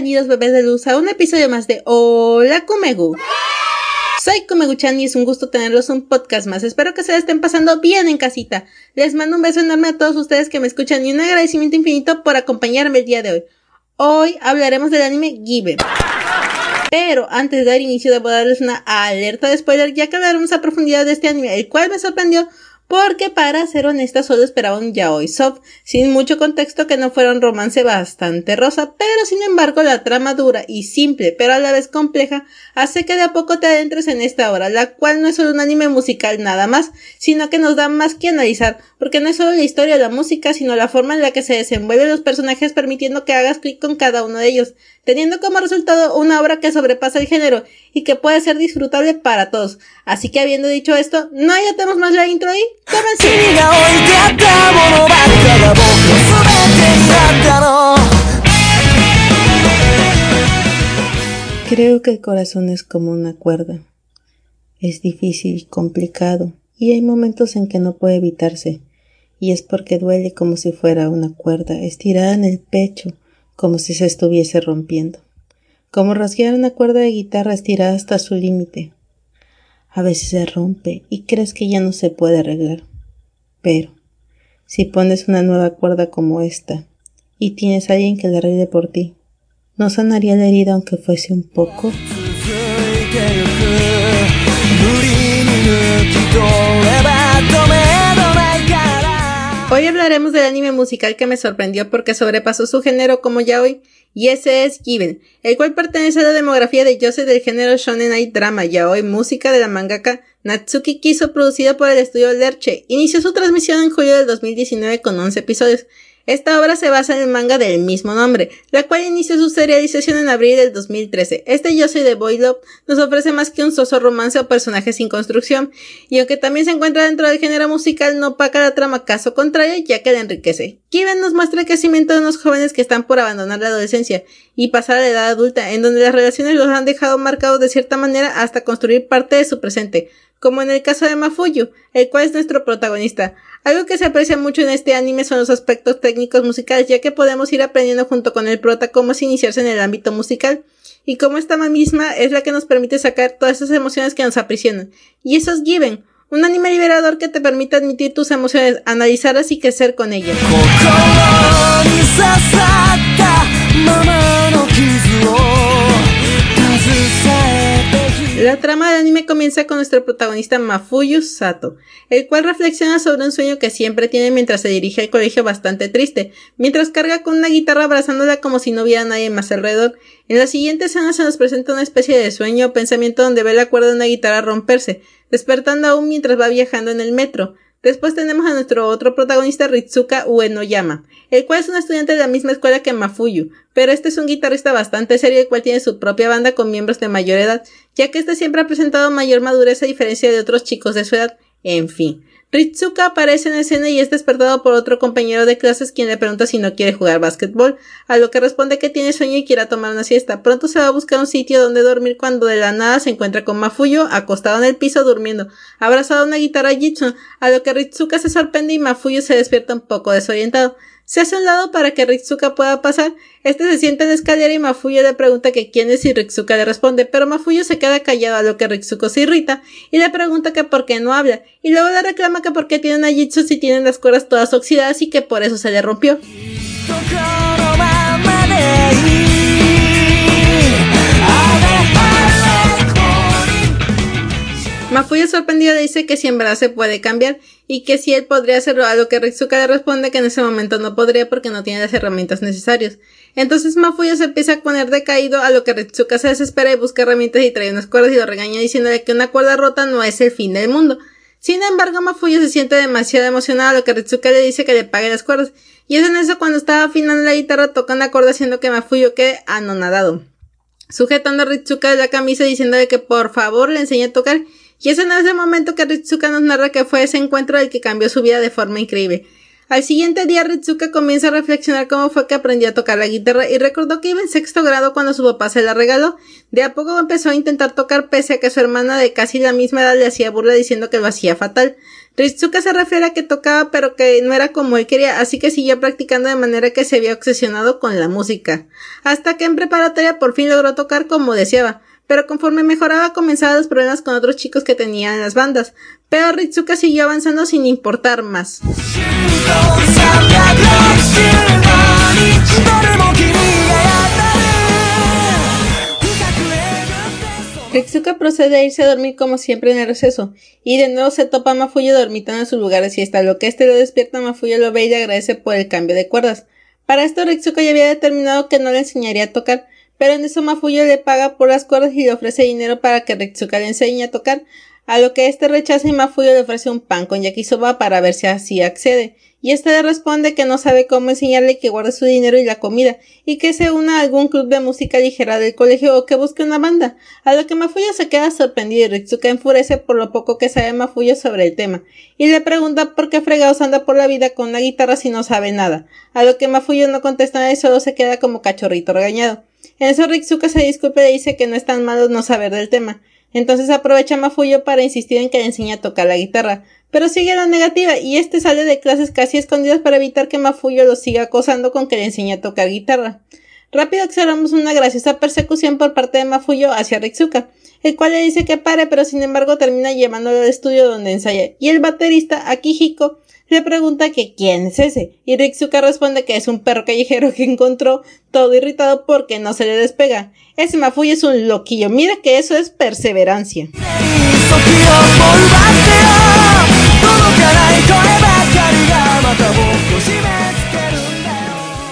bienvenidos bebés de luz a un episodio más de Hola Kumegu. Soy Kumegu-chan y es un gusto tenerlos un podcast más. Espero que se estén pasando bien en casita. Les mando un beso enorme a todos ustedes que me escuchan y un agradecimiento infinito por acompañarme el día de hoy. Hoy hablaremos del anime Given. Pero antes de dar inicio debo darles una alerta de spoiler ya que hablaremos a profundidad de este anime, el cual me sorprendió porque para ser honesta solo esperaba un yaoi soft, sin mucho contexto que no fuera un romance bastante rosa, pero sin embargo la trama dura y simple, pero a la vez compleja, hace que de a poco te adentres en esta obra, la cual no es solo un anime musical nada más, sino que nos da más que analizar, porque no es solo la historia o la música, sino la forma en la que se desenvuelven los personajes permitiendo que hagas clic con cada uno de ellos, teniendo como resultado una obra que sobrepasa el género y que puede ser disfrutable para todos. Así que habiendo dicho esto, no ya tenemos más la intro y Creo que el corazón es como una cuerda. Es difícil y complicado, y hay momentos en que no puede evitarse, y es porque duele como si fuera una cuerda estirada en el pecho, como si se estuviese rompiendo, como rasguear una cuerda de guitarra estirada hasta su límite. A veces se rompe y crees que ya no se puede arreglar. Pero, si pones una nueva cuerda como esta y tienes a alguien que la arregle por ti, ¿no sanaría la herida aunque fuese un poco? Hoy hablaremos del anime musical que me sorprendió porque sobrepasó su género como ya hoy, y ese es Given, el cual pertenece a la demografía de Joseph del género Shonen Night Drama, ya hoy música de la mangaka Natsuki Kiso, producido por el estudio Lerche. Inició su transmisión en julio del 2019 con 11 episodios. Esta obra se basa en el manga del mismo nombre, la cual inició su serialización en abril del 2013. Este Yo soy de Boy Love nos ofrece más que un soso romance o personaje sin construcción, y aunque también se encuentra dentro del género musical, no paga la trama caso contrario, ya que la enriquece. Kiven nos muestra el crecimiento de unos jóvenes que están por abandonar la adolescencia y pasar a la edad adulta, en donde las relaciones los han dejado marcados de cierta manera hasta construir parte de su presente, como en el caso de Mafuyu, el cual es nuestro protagonista. Algo que se aprecia mucho en este anime son los aspectos técnicos musicales, ya que podemos ir aprendiendo junto con el prota cómo es iniciarse en el ámbito musical, y cómo esta misma es la que nos permite sacar todas esas emociones que nos aprisionan. Y eso es Given, un anime liberador que te permite admitir tus emociones, analizarlas y crecer con ellas. La trama del anime comienza con nuestro protagonista Mafuyu Sato, el cual reflexiona sobre un sueño que siempre tiene mientras se dirige al colegio bastante triste, mientras carga con una guitarra abrazándola como si no hubiera nadie más alrededor. En la siguiente escena se nos presenta una especie de sueño o pensamiento donde ve la cuerda de una guitarra romperse, despertando aún mientras va viajando en el metro. Después tenemos a nuestro otro protagonista Ritsuka Uenoyama, el cual es un estudiante de la misma escuela que Mafuyu, pero este es un guitarrista bastante serio el cual tiene su propia banda con miembros de mayor edad, ya que este siempre ha presentado mayor madurez a diferencia de otros chicos de su edad. En fin, Ritsuka aparece en escena y es despertado por otro compañero de clases quien le pregunta si no quiere jugar básquetbol, a lo que responde que tiene sueño y quiere tomar una siesta. Pronto se va a buscar un sitio donde dormir cuando de la nada se encuentra con Mafuyo acostado en el piso durmiendo, abrazado a una guitarra Jitsu, a lo que Ritsuka se sorprende y Mafuyo se despierta un poco desorientado. Se hace un lado para que Ritsuka pueda pasar. Este se siente en la escalera y Mafuyo le pregunta que quién es y Ritsuka le responde, pero Mafuyo se queda callado a lo que Ritsuko se irrita y le pregunta que por qué no habla, y luego le reclama que por qué tiene una Jitsu si tienen las cuerdas todas oxidadas y que por eso se le rompió. Mafuyo sorprendido le dice que si en verdad se puede cambiar y que si él podría hacerlo, a lo que Ritsuka le responde que en ese momento no podría porque no tiene las herramientas necesarias. Entonces Mafuyo se empieza a poner decaído, a lo que Ritsuka se desespera y busca herramientas y trae unas cuerdas y lo regaña diciéndole que una cuerda rota no es el fin del mundo. Sin embargo, Mafuyo se siente demasiado emocionado, a lo que Ritsuka le dice que le pague las cuerdas. Y es en eso cuando estaba afinando la guitarra, toca una cuerda haciendo que Mafuyo quede anonadado. Sujetando a Ritsuka de la camisa diciéndole que por favor le enseñe a tocar y es en ese momento que Ritsuka nos narra que fue ese encuentro el que cambió su vida de forma increíble. Al siguiente día Ritsuka comienza a reflexionar cómo fue que aprendió a tocar la guitarra y recordó que iba en sexto grado cuando su papá se la regaló. De a poco empezó a intentar tocar pese a que su hermana de casi la misma edad le hacía burla diciendo que lo hacía fatal. Ritsuka se refiere a que tocaba pero que no era como él quería, así que siguió practicando de manera que se había obsesionado con la música. Hasta que en preparatoria por fin logró tocar como deseaba, pero conforme mejoraba comenzaban los problemas con otros chicos que tenían en las bandas. Pero Ritsuka siguió avanzando sin importar más. Ritsuka procede a irse a dormir como siempre en el receso, y de nuevo se topa a Mafuyo dormitando en su lugar de siesta, lo que este lo despierta Mafuyo lo ve y le agradece por el cambio de cuerdas. Para esto Ritsuka ya había determinado que no le enseñaría a tocar, pero en eso Mafuyo le paga por las cuerdas y le ofrece dinero para que Ritsuka le enseñe a tocar, a lo que este rechaza y Mafuyo le ofrece un pan con yakisoba para ver si así accede, y este le responde que no sabe cómo enseñarle que guarde su dinero y la comida, y que se una a algún club de música ligera del colegio o que busque una banda, a lo que Mafuyo se queda sorprendido y Ritsuka enfurece por lo poco que sabe Mafuyo sobre el tema, y le pregunta por qué fregados anda por la vida con una guitarra si no sabe nada, a lo que Mafuyo no contesta nada y solo se queda como cachorrito regañado. En eso Ritsuka se disculpa y dice que no es tan malo no saber del tema. Entonces aprovecha Mafuyo para insistir en que le enseñe a tocar la guitarra, pero sigue la negativa y este sale de clases casi escondidas para evitar que Mafuyo lo siga acosando con que le enseñe a tocar guitarra. Rápido observamos una graciosa persecución por parte de Mafuyo hacia Ritsuka, el cual le dice que pare, pero sin embargo termina llevándolo al estudio donde ensaya, y el baterista, Akihiko, le pregunta que quién es ese, y Ritsuka responde que es un perro callejero que encontró todo irritado porque no se le despega. Ese Mafuyo es un loquillo, mira que eso es perseverancia.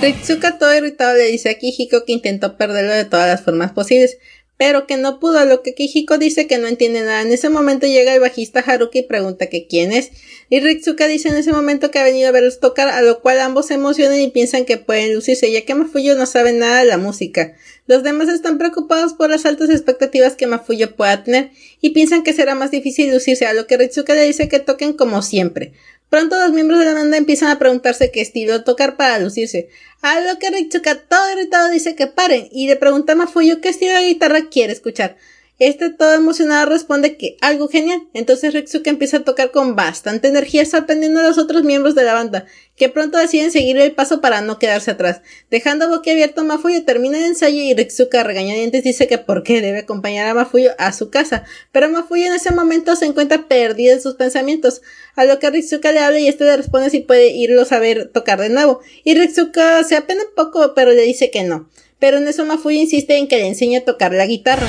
Ritsuka todo irritado le dice a Kihiko que intentó perderlo de todas las formas posibles, pero que no pudo, a lo que Kijiko dice que no entiende nada. En ese momento llega el bajista Haruki y pregunta que quién es, y Ritsuka dice en ese momento que ha venido a verlos tocar, a lo cual ambos se emocionan y piensan que pueden lucirse, ya que Mafuyo no sabe nada de la música. Los demás están preocupados por las altas expectativas que Mafuyo pueda tener, y piensan que será más difícil lucirse, a lo que Ritsuka le dice que toquen como siempre. Pronto los miembros de la banda empiezan a preguntarse qué estilo tocar para lucirse, a lo que Ritsuka todo irritado dice que paren y le pregunta a Mafuyo qué estilo de guitarra quiere escuchar. Este todo emocionado responde que algo genial. Entonces Ritsuka empieza a tocar con bastante energía sorprendiendo a los otros miembros de la banda, que pronto deciden seguir el paso para no quedarse atrás. Dejando boquiabierto a Mafuyo termina el ensayo y Ritsuka regañadientes dice que por qué debe acompañar a Mafuyo a su casa. Pero Mafuyo en ese momento se encuentra perdido en sus pensamientos, a lo que Ritsuka le habla y este le responde si puede irlos a ver tocar de nuevo. Y Ritsuka se apena un poco pero le dice que no pero en eso Mafuyo insiste en que le enseñe a tocar la guitarra.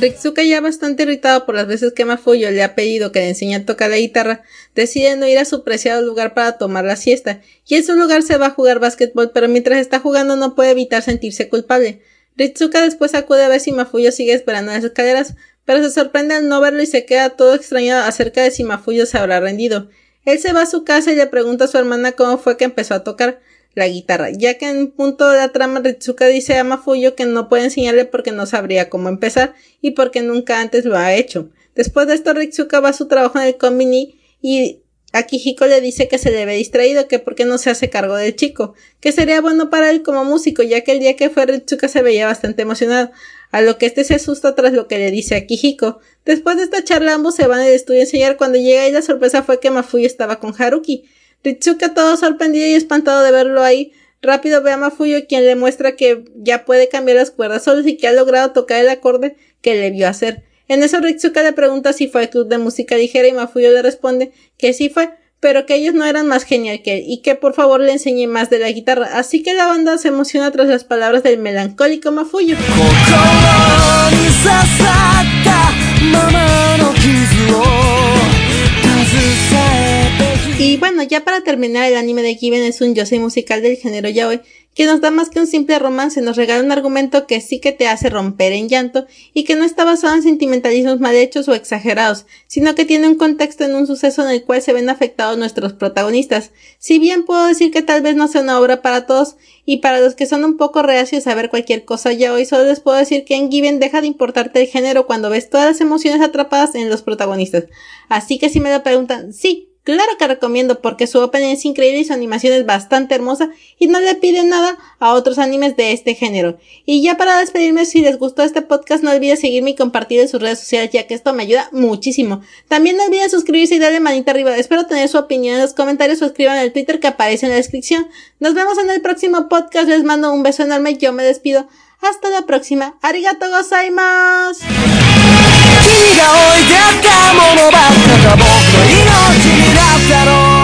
Ritsuka ya bastante irritado por las veces que Mafuyo le ha pedido que le enseñe a tocar la guitarra, decide no ir a su preciado lugar para tomar la siesta, y en su lugar se va a jugar básquetbol, pero mientras está jugando no puede evitar sentirse culpable. Ritsuka después acude a ver si Mafuyo sigue esperando en las escaleras, pero se sorprende al no verlo y se queda todo extrañado acerca de si Mafuyo se habrá rendido. Él se va a su casa y le pregunta a su hermana cómo fue que empezó a tocar la guitarra, ya que en un punto de la trama Ritsuka dice a Mafuyo que no puede enseñarle porque no sabría cómo empezar y porque nunca antes lo ha hecho. Después de esto Ritsuka va a su trabajo en el combini y Akihiko le dice que se le ve distraído, que porque no se hace cargo del chico, que sería bueno para él como músico, ya que el día que fue Ritsuka se veía bastante emocionado a lo que este se asusta tras lo que le dice a Kijiko. Después de esta charla ambos se van al estudio a enseñar cuando llega y la sorpresa fue que Mafuyo estaba con Haruki. Ritsuka todo sorprendido y espantado de verlo ahí, rápido ve a Mafuyo quien le muestra que ya puede cambiar las cuerdas solos y que ha logrado tocar el acorde que le vio hacer. En eso Ritsuka le pregunta si fue al club de música ligera y Mafuyo le responde que sí fue, pero que ellos no eran más genial que él y que por favor le enseñe más de la guitarra. Así que la banda se emociona tras las palabras del melancólico Mafuyo. Y bueno, ya para terminar, el anime de Given es un yosei musical del género yaoi que nos da más que un simple romance, nos regala un argumento que sí que te hace romper en llanto y que no está basado en sentimentalismos mal hechos o exagerados, sino que tiene un contexto en un suceso en el cual se ven afectados nuestros protagonistas. Si bien puedo decir que tal vez no sea una obra para todos y para los que son un poco reacios a ver cualquier cosa ya hoy, solo les puedo decir que en Given deja de importarte el género cuando ves todas las emociones atrapadas en los protagonistas. Así que si me lo preguntan, sí, Claro que recomiendo porque su opening es increíble y su animación es bastante hermosa y no le pide nada a otros animes de este género. Y ya para despedirme, si les gustó este podcast no olviden seguirme y compartir en sus redes sociales ya que esto me ayuda muchísimo. También no olviden suscribirse y darle manita arriba. Espero tener su opinión en los comentarios o escriban en el Twitter que aparece en la descripción. Nos vemos en el próximo podcast. Les mando un beso enorme. Yo me despido. Hasta la próxima. Arigato gozaimasu. 君が置いてあったものばっかが僕の命になったろう